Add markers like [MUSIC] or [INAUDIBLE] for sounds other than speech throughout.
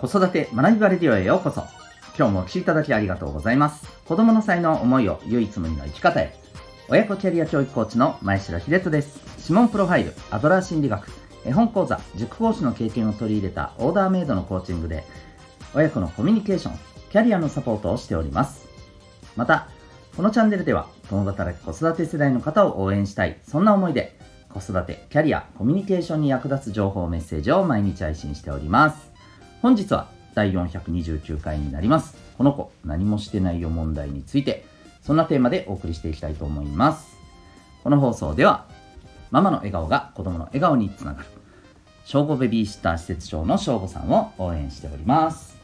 子育て学びバレディオへようこそ。今日もお聴きいただきありがとうございます。子供の才能、思いを唯一無二の生き方へ。親子キャリア教育コーチの前城秀人です。指紋プロファイル、アドラー心理学、絵本講座、塾講師の経験を取り入れたオーダーメイドのコーチングで、親子のコミュニケーション、キャリアのサポートをしております。また、このチャンネルでは、共働き子育て世代の方を応援したい、そんな思いで、子育て、キャリア、コミュニケーションに役立つ情報メッセージを毎日配信しております。本日は第429回になります。この子、何もしてないよ問題について、そんなテーマでお送りしていきたいと思います。この放送では、ママの笑顔が子供の笑顔につながる、正午ベビーシッター施設長の正午さんを応援しております。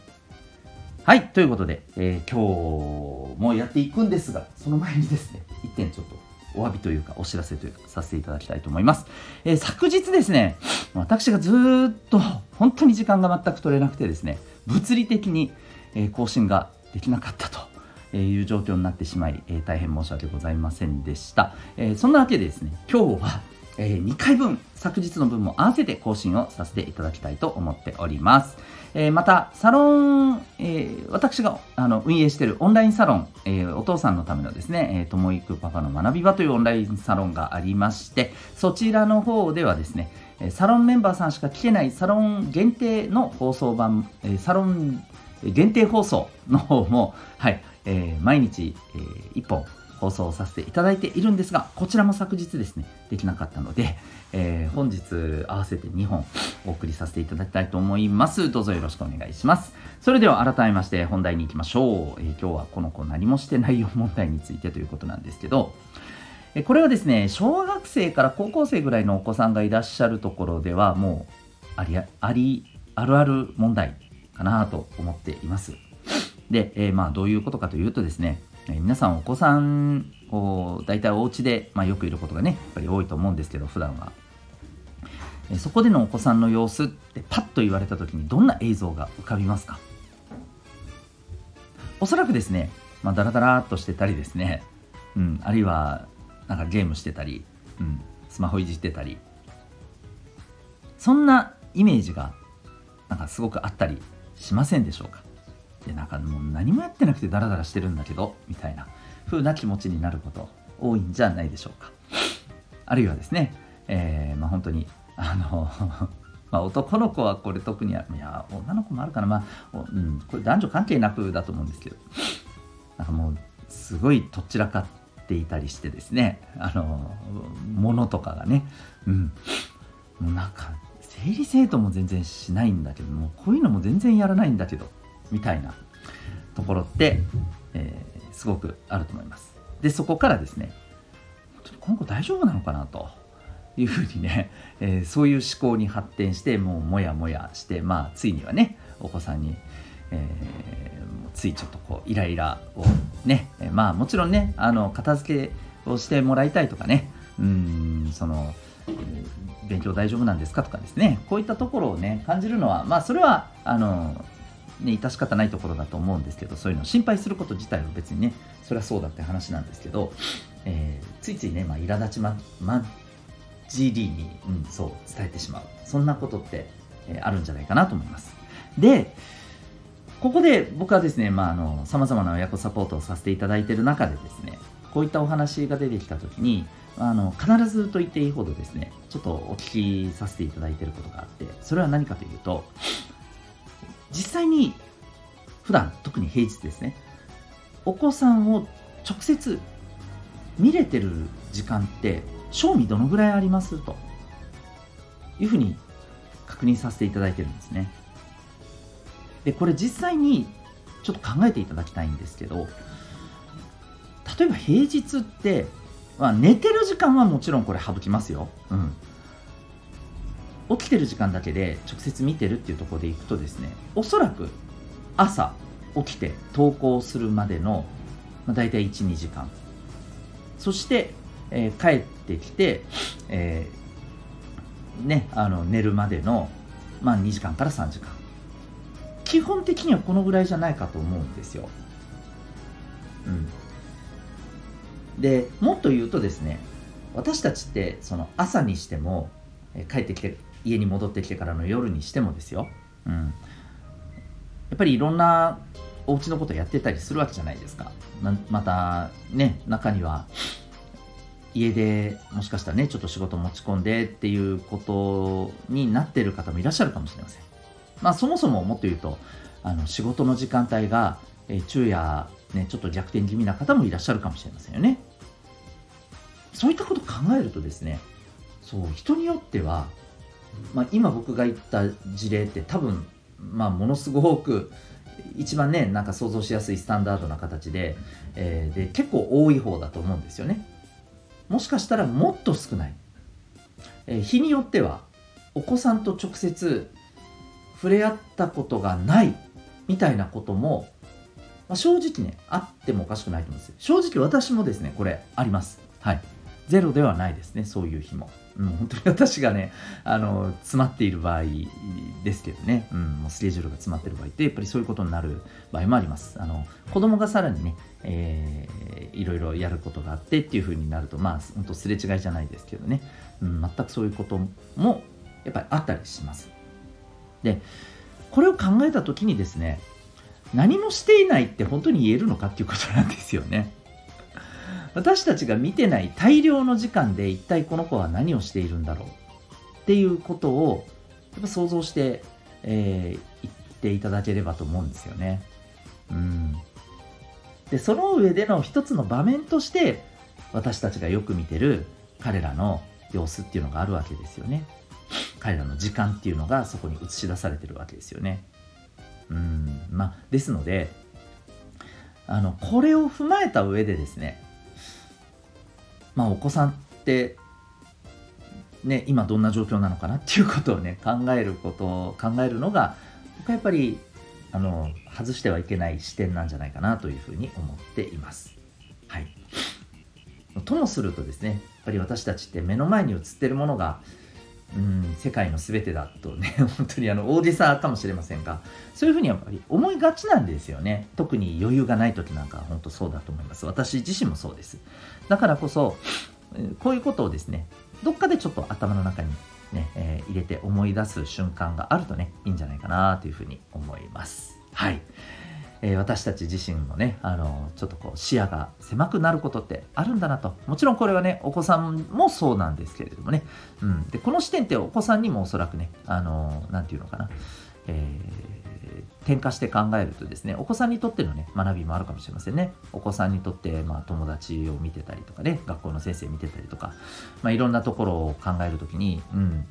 はい、ということで、えー、今日もやっていくんですが、その前にですね、一点ちょっとお詫びというかお知らせというかさせていただきたいと思います。えー、昨日ですね、私がずっと本当に時間が全く取れなくてですね、物理的に、え更新ができなかったという状況になってしまい、え大変申し訳ございませんでした。えそんなわけでですね、今日は、え2回分、昨日の分も合わせて更新をさせていただきたいと思っております。えー、また、サロン、えー、私があの運営しているオンラインサロン、えー、お父さんのためのですね、え、ともいくパパの学び場というオンラインサロンがありまして、そちらの方ではですね、サロンメンバーさんしか聞けないサロン限定の放送版、えサロン限定放送の方も、はい、えー、毎日、えー、1本放送させていただいているんですが、こちらも昨日ですね、できなかったので、えー、本日合わせて2本お送りさせていただきたいと思います。どうぞよろしくお願いします。それでは改めまして本題に行きましょう。えー、今日はこの子何もしてないよ問題についてということなんですけど、えこれはですね、小学生から高校生ぐらいのお子さんがいらっしゃるところでは、もうありありあるある問題かなと思っています。で、えー、まあどういうことかというとですね、え皆さんお子さんを大体お家で、まあ、よくいることがねやっぱり多いと思うんですけど普段は、えそこでのお子さんの様子ってパッと言われた時にどんな映像が浮かびますか？おそらくですね、まあ、ダラダラっとしてたりですね、うん、あるいはなんかゲームしてたり、うん、スマホいじってたり。そんなイメージがなんかすごくあったりしませんでしょうか？でなんかもう何もやってなくてダラダラしてるんだけどみたいな風な気持ちになること多いんじゃないでしょうか。あるいはですね、えー、まあ本当にあの [LAUGHS] ま、男の子はこれ特にいや女の子もあるかな。まあ、うん、これ男女関係なくだと思うんですけど。なんかもうすごいとっちらかっていたりしてですねあのものとかがねうん。もうなんか整理整頓も全然しないんだけどもこういうのも全然やらないんだけど。みたいなところって、えー、すごくあると思います。で、そこからですね、この子大丈夫なのかなというふうにね、[LAUGHS] えー、そういう思考に発展して、もうもやもやして、まあ、ついにはね、お子さんに、えー、ついちょっとこう、イライラをね、まあ、もちろんね、あの、片付けをしてもらいたいとかね、うん、その、勉強大丈夫なんですかとかですね、こういったところをね、感じるのは、まあ、それは、あの、ね、致し方ないところだと思うんですけどそういうの心配すること自体は別にねそれはそうだって話なんですけど、えー、ついついね、まあ、苛立ちま、まじりに、うん、そう伝えてしまう。そんなことって、えー、あるんじゃないかなと思います。でここで僕はですねさまざ、まな親子サポートをさせていただいている中でですねこういったお話が出てきた時にあの必ずと言っていいほどですねちょっとお聞きさせていただいていることがあってそれは何かというと実際に普段特に平日ですね。お子さんを直接見れてる時間って賞味どのぐらいありますと。いうふうに確認させていただいてるんですね。でこれ実際にちょっと考えていただきたいんですけど例えば平日って、まあ、寝てる時間はもちろんこれ省きますよ、うん、起きてる時間だけで直接見てるっていうところでいくとですねおそらく朝起きて登校するまでの、まあ、大体12時間。そして、えー、帰ってきて、えー、ね、あの寝るまでの、まあ、2時間から3時間。基本的にはこのぐらいじゃないかと思うんですよ、うん、でもっと言うとですね私たちってその朝にしても帰ってきて家に戻ってきてからの夜にしてもですよ、うん、やっぱりいろんなお家のことやってたりするわけじゃないですか。またね中には家でもしかしたらねちょっと仕事持ち込んでっていうことになってる方もいらっしゃるかもしれません。まあそもそももっと言うとあの仕事の時間帯が、え昼夜ねちょっと逆転気味な方もいらっしゃるかもしれませんよね。そういったことを考えるとですねそう人によっては、まあ、今僕が言った事例って多分、まあ、ものすごく一番ねなんか想像しやすいスタンダードな形で,、えー、で結構多い方だと思うんですよね。もしかしたらもっと少ない、えー、日によってはお子さんと直接触れ合ったことがないみたいなことも、まあ、正直ねあってもおかしくないと思うんです正直私もですねこれあります。はい。ゼロではないですねそういう日もうん、本当に私がね、あの、詰まっている場合ですけどね、うん、もうスケジュールが詰まってる場合って、やっぱりそういうことになる場合もあります。あの、子供がさらにね、えー、いろいろやることがあってっていう風になると、まあ、本当すれ違いじゃないですけどね、うん、全くそういうことも、やっぱりあったりします。で、これを考えた時にですね、何もしていないって本当に言えるのかっていうことなんですよね。私たちが見てない大量の時間で一体この子は何をしているんだろう？っていうことをやっぱ想像して、えー、言っていただければと思うんですよね。うん、でその上での一つの場面として私たちがよく見てる彼らの様子っていうのがあるわけですよね。彼らの時間っていうのがそこに映し出されてるわけですよね。うんまあ、ですのであのこれを踏まえた上でですねまあ、お子さんってね、今どんな状況なのかなっていうことをね [LAUGHS] 考えることを考えるのが僕はやっぱりあの外してはいけない視点なんじゃないかなというふうに思っています。はい、ともするとですねやっぱり私たちって目の前に映ってるものが世界の全てだとね [LAUGHS] 本当にあの大げさかもしれませんがそういうふうにやっぱり思いがちなんですよね。特に余裕がない時なんかは本当そうだと思います。私自身もそうです。だからこそこういうことをですねどっかでちょっと頭の中にね、えー、入れて思い出す瞬間があるとねいいんじゃないかなというふうに思います。はい。えー、私たち自身もね、あのちょっとこう視野が狭くなることってあるんだなと。もちろんこれはね、お子さんもそうなんですけれどもね。うん。で、この視点ってお子さんにもおそらくね、あのなんていうのかな、えー、転化して考えるとですね、お子さんにとってのね、学びもあるかもしれませんね。お子さんにとって、まあ、友達を見てたりとかね、学校の先生見てたりとか、まあ、いろんなところを考えるときに、うん、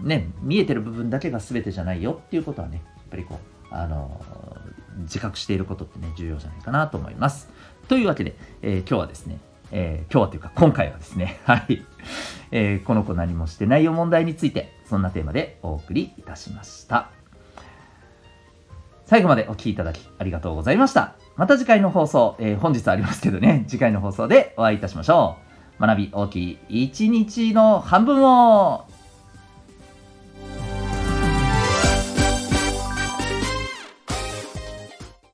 ね、見えてる部分だけが全てじゃないよっていうことはね、やっぱりこう、あの自覚していることってね、重要じゃないかなと思います。というわけで、えー、今日はですね、えー、今日はというか今回はですね、[LAUGHS] はい、えー、この子何もしてないよ問題について、そんなテーマでお送りいたしました。最後までお聴きいただきありがとうございました。また次回の放送、えー、本日ありますけどね、次回の放送でお会いいたしましょう。学び大きい一日の半分を